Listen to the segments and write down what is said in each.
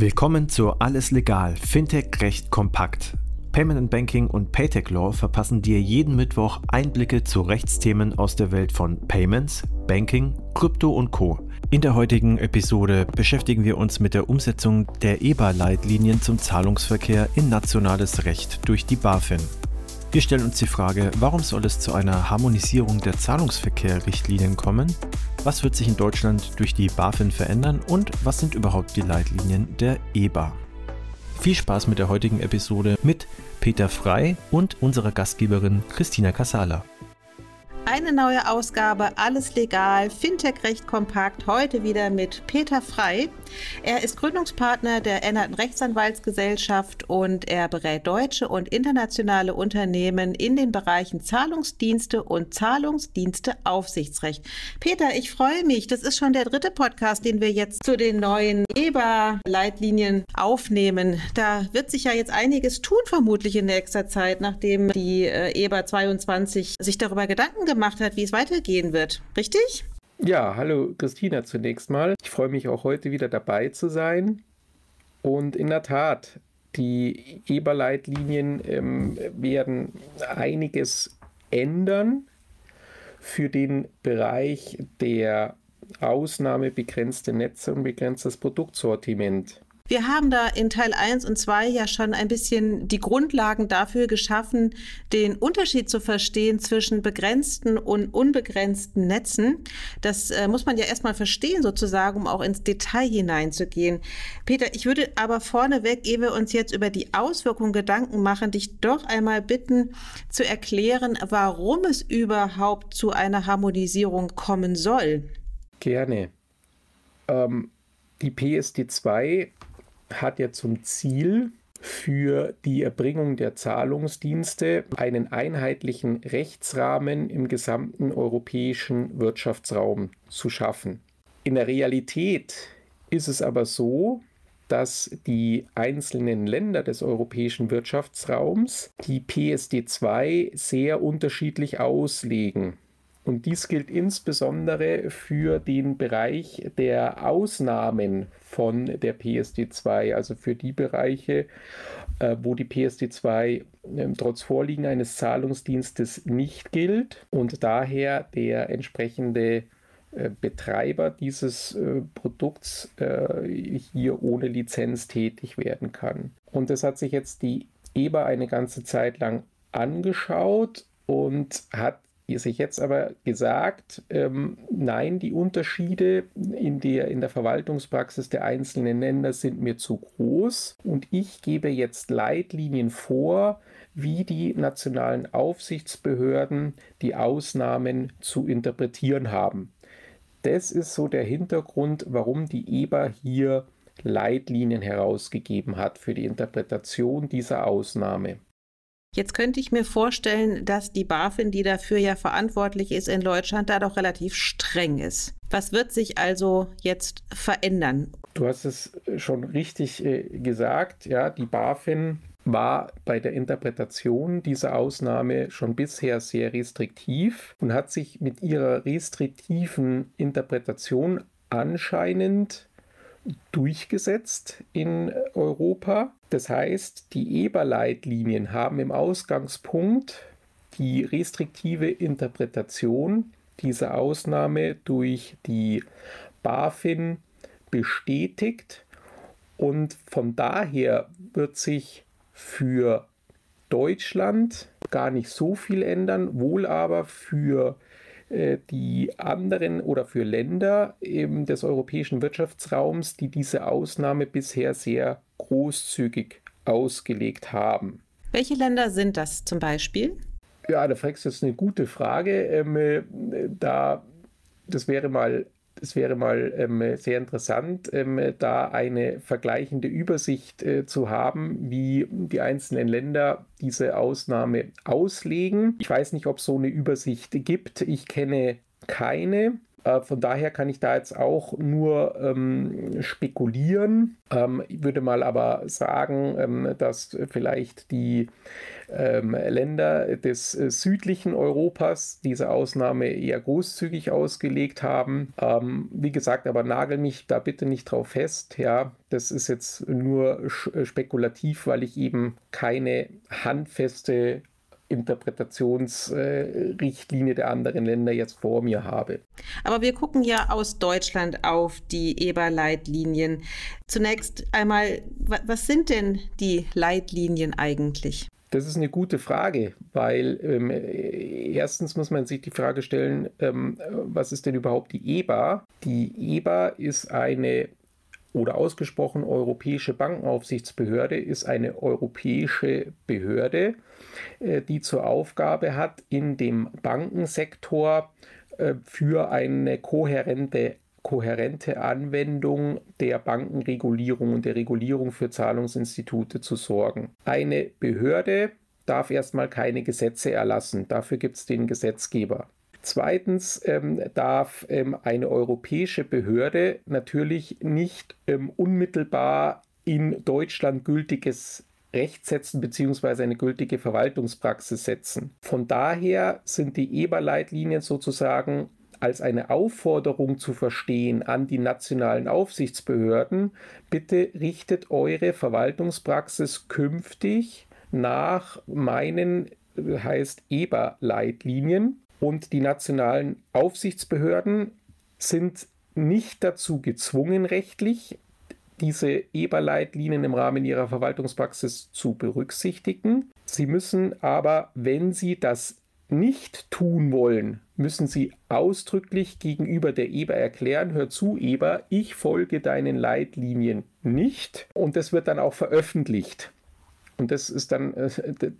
Willkommen zu Alles Legal, Fintech Recht kompakt. Payment and Banking und Paytech Law verpassen dir jeden Mittwoch Einblicke zu Rechtsthemen aus der Welt von Payments, Banking, Krypto und Co. In der heutigen Episode beschäftigen wir uns mit der Umsetzung der EBA-Leitlinien zum Zahlungsverkehr in nationales Recht durch die BaFin. Wir stellen uns die Frage, warum soll es zu einer Harmonisierung der Zahlungsverkehr-Richtlinien kommen? Was wird sich in Deutschland durch die BaFin verändern und was sind überhaupt die Leitlinien der EBA? Viel Spaß mit der heutigen Episode mit Peter Frei und unserer Gastgeberin Christina Casala. Eine neue Ausgabe, alles legal, Fintech recht kompakt, heute wieder mit Peter Frei. Er ist Gründungspartner der Ennerten Rechtsanwaltsgesellschaft und er berät deutsche und internationale Unternehmen in den Bereichen Zahlungsdienste und Zahlungsdiensteaufsichtsrecht. Peter, ich freue mich. Das ist schon der dritte Podcast, den wir jetzt zu den neuen EBA-Leitlinien aufnehmen. Da wird sich ja jetzt einiges tun, vermutlich in nächster Zeit, nachdem die äh, EBA 22 sich darüber Gedanken gemacht gemacht hat, wie es weitergehen wird. Richtig? Ja, hallo Christina zunächst mal. Ich freue mich auch heute wieder dabei zu sein. Und in der Tat, die EBA-Leitlinien ähm, werden einiges ändern für den Bereich der Ausnahme begrenzte Netze und begrenztes Produktsortiment. Wir haben da in Teil 1 und 2 ja schon ein bisschen die Grundlagen dafür geschaffen, den Unterschied zu verstehen zwischen begrenzten und unbegrenzten Netzen. Das äh, muss man ja erstmal verstehen, sozusagen, um auch ins Detail hineinzugehen. Peter, ich würde aber vorneweg, ehe wir uns jetzt über die Auswirkungen Gedanken machen, dich doch einmal bitten zu erklären, warum es überhaupt zu einer Harmonisierung kommen soll. Gerne. Ähm, die PSD2 hat ja zum Ziel, für die Erbringung der Zahlungsdienste einen einheitlichen Rechtsrahmen im gesamten europäischen Wirtschaftsraum zu schaffen. In der Realität ist es aber so, dass die einzelnen Länder des europäischen Wirtschaftsraums die PSD2 sehr unterschiedlich auslegen. Und dies gilt insbesondere für den Bereich der Ausnahmen von der PSD2, also für die Bereiche, äh, wo die PSD2 äh, trotz Vorliegen eines Zahlungsdienstes nicht gilt und daher der entsprechende äh, Betreiber dieses äh, Produkts hier ohne Lizenz tätig werden kann. Und das hat sich jetzt die EBA eine ganze Zeit lang angeschaut und hat sich jetzt aber gesagt, ähm, nein, die Unterschiede in der, in der Verwaltungspraxis der einzelnen Länder sind mir zu groß und ich gebe jetzt Leitlinien vor, wie die nationalen Aufsichtsbehörden die Ausnahmen zu interpretieren haben. Das ist so der Hintergrund, warum die EBA hier Leitlinien herausgegeben hat für die Interpretation dieser Ausnahme. Jetzt könnte ich mir vorstellen, dass die BaFin, die dafür ja verantwortlich ist in Deutschland, da doch relativ streng ist. Was wird sich also jetzt verändern? Du hast es schon richtig äh, gesagt, ja, die BaFin war bei der Interpretation dieser Ausnahme schon bisher sehr restriktiv und hat sich mit ihrer restriktiven Interpretation anscheinend durchgesetzt in Europa. Das heißt, die EBA-Leitlinien haben im Ausgangspunkt die restriktive Interpretation dieser Ausnahme durch die BaFin bestätigt und von daher wird sich für Deutschland gar nicht so viel ändern, wohl aber für äh, die anderen oder für Länder des europäischen Wirtschaftsraums, die diese Ausnahme bisher sehr großzügig ausgelegt haben. Welche Länder sind das zum Beispiel? Ja, da fragst du jetzt eine gute Frage. Ähm, äh, da, das wäre mal es wäre mal ähm, sehr interessant, ähm, da eine vergleichende Übersicht äh, zu haben, wie die einzelnen Länder diese Ausnahme auslegen. Ich weiß nicht, ob es so eine Übersicht gibt. Ich kenne keine. Äh, von daher kann ich da jetzt auch nur ähm, spekulieren. Ähm, ich würde mal aber sagen, ähm, dass vielleicht die ähm, Länder des äh, südlichen Europas diese Ausnahme eher großzügig ausgelegt haben. Ähm, wie gesagt, aber nagel mich da bitte nicht drauf fest. Ja, das ist jetzt nur äh, spekulativ, weil ich eben keine handfeste Interpretationsrichtlinie äh, der anderen Länder jetzt vor mir habe. Aber wir gucken ja aus Deutschland auf die EBA-Leitlinien. Zunächst einmal, was sind denn die Leitlinien eigentlich? Das ist eine gute Frage, weil ähm, erstens muss man sich die Frage stellen, ähm, was ist denn überhaupt die EBA? Die EBA ist eine oder ausgesprochen europäische Bankenaufsichtsbehörde, ist eine europäische Behörde, äh, die zur Aufgabe hat, in dem Bankensektor äh, für eine kohärente kohärente Anwendung der Bankenregulierung und der Regulierung für Zahlungsinstitute zu sorgen. Eine Behörde darf erstmal keine Gesetze erlassen. Dafür gibt es den Gesetzgeber. Zweitens ähm, darf ähm, eine europäische Behörde natürlich nicht ähm, unmittelbar in Deutschland gültiges Recht setzen bzw. eine gültige Verwaltungspraxis setzen. Von daher sind die EBA-Leitlinien sozusagen als eine Aufforderung zu verstehen an die nationalen Aufsichtsbehörden, bitte richtet eure Verwaltungspraxis künftig nach meinen, heißt EBA-Leitlinien. Und die nationalen Aufsichtsbehörden sind nicht dazu gezwungen, rechtlich diese EBA-Leitlinien im Rahmen ihrer Verwaltungspraxis zu berücksichtigen. Sie müssen aber, wenn sie das nicht tun wollen, müssen Sie ausdrücklich gegenüber der EBA erklären, hör zu, EBA, ich folge deinen Leitlinien nicht. Und das wird dann auch veröffentlicht. Und das ist dann äh,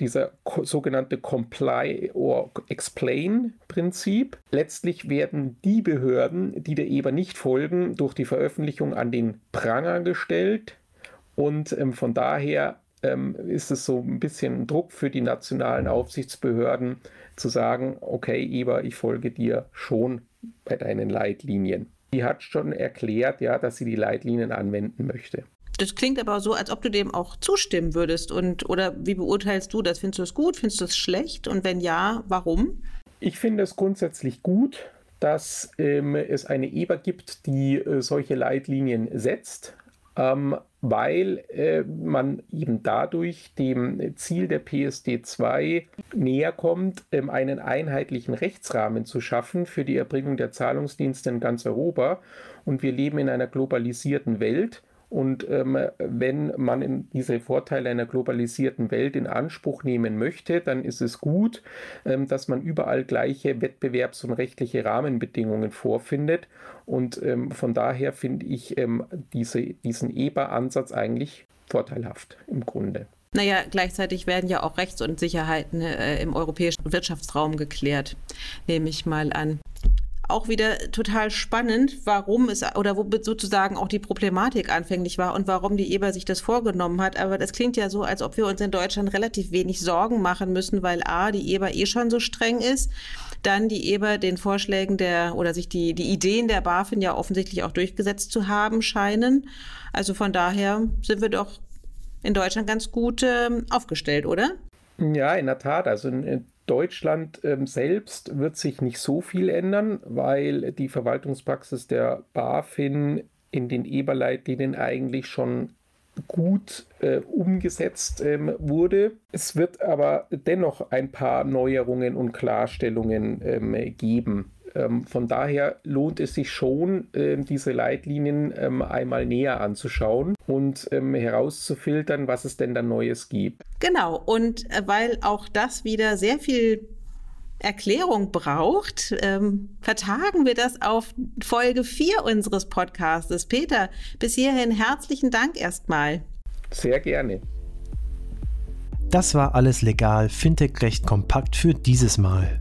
dieser sogenannte Comply or Explain Prinzip. Letztlich werden die Behörden, die der EBA nicht folgen, durch die Veröffentlichung an den Pranger gestellt. Und ähm, von daher ähm, ist es so ein bisschen Druck für die nationalen Aufsichtsbehörden zu sagen, okay, Eber, ich folge dir schon bei deinen Leitlinien. Die hat schon erklärt, ja, dass sie die Leitlinien anwenden möchte. Das klingt aber so, als ob du dem auch zustimmen würdest. Und oder wie beurteilst du das? Findest du es gut? Findest du es schlecht? Und wenn ja, warum? Ich finde es grundsätzlich gut, dass ähm, es eine EBA gibt, die äh, solche Leitlinien setzt ähm, weil äh, man eben dadurch dem Ziel der PSD 2 näher kommt, ähm, einen einheitlichen Rechtsrahmen zu schaffen für die Erbringung der Zahlungsdienste in ganz Europa. Und wir leben in einer globalisierten Welt. Und ähm, wenn man diese Vorteile einer globalisierten Welt in Anspruch nehmen möchte, dann ist es gut, ähm, dass man überall gleiche wettbewerbs- und rechtliche Rahmenbedingungen vorfindet. Und ähm, von daher finde ich ähm, diese, diesen EBA-Ansatz eigentlich vorteilhaft im Grunde. Naja, gleichzeitig werden ja auch Rechtsunsicherheiten äh, im europäischen Wirtschaftsraum geklärt, nehme ich mal an auch wieder total spannend, warum es oder wo sozusagen auch die Problematik anfänglich war und warum die EBA sich das vorgenommen hat. Aber das klingt ja so, als ob wir uns in Deutschland relativ wenig Sorgen machen müssen, weil A, die EBA eh schon so streng ist, dann die EBA den Vorschlägen der oder sich die, die Ideen der BaFin ja offensichtlich auch durchgesetzt zu haben scheinen. Also von daher sind wir doch in Deutschland ganz gut äh, aufgestellt, oder? Ja, in der Tat. Also in Deutschland ähm, selbst wird sich nicht so viel ändern, weil die Verwaltungspraxis der BaFin in den EBA-Leitlinien eigentlich schon gut äh, umgesetzt ähm, wurde. Es wird aber dennoch ein paar Neuerungen und Klarstellungen ähm, geben. Ähm, von daher lohnt es sich schon, äh, diese Leitlinien ähm, einmal näher anzuschauen und ähm, herauszufiltern, was es denn da Neues gibt. Genau, und äh, weil auch das wieder sehr viel Erklärung braucht, ähm, vertagen wir das auf Folge 4 unseres Podcastes. Peter, bis hierhin herzlichen Dank erstmal. Sehr gerne. Das war alles legal, Fintech-Recht kompakt für dieses Mal.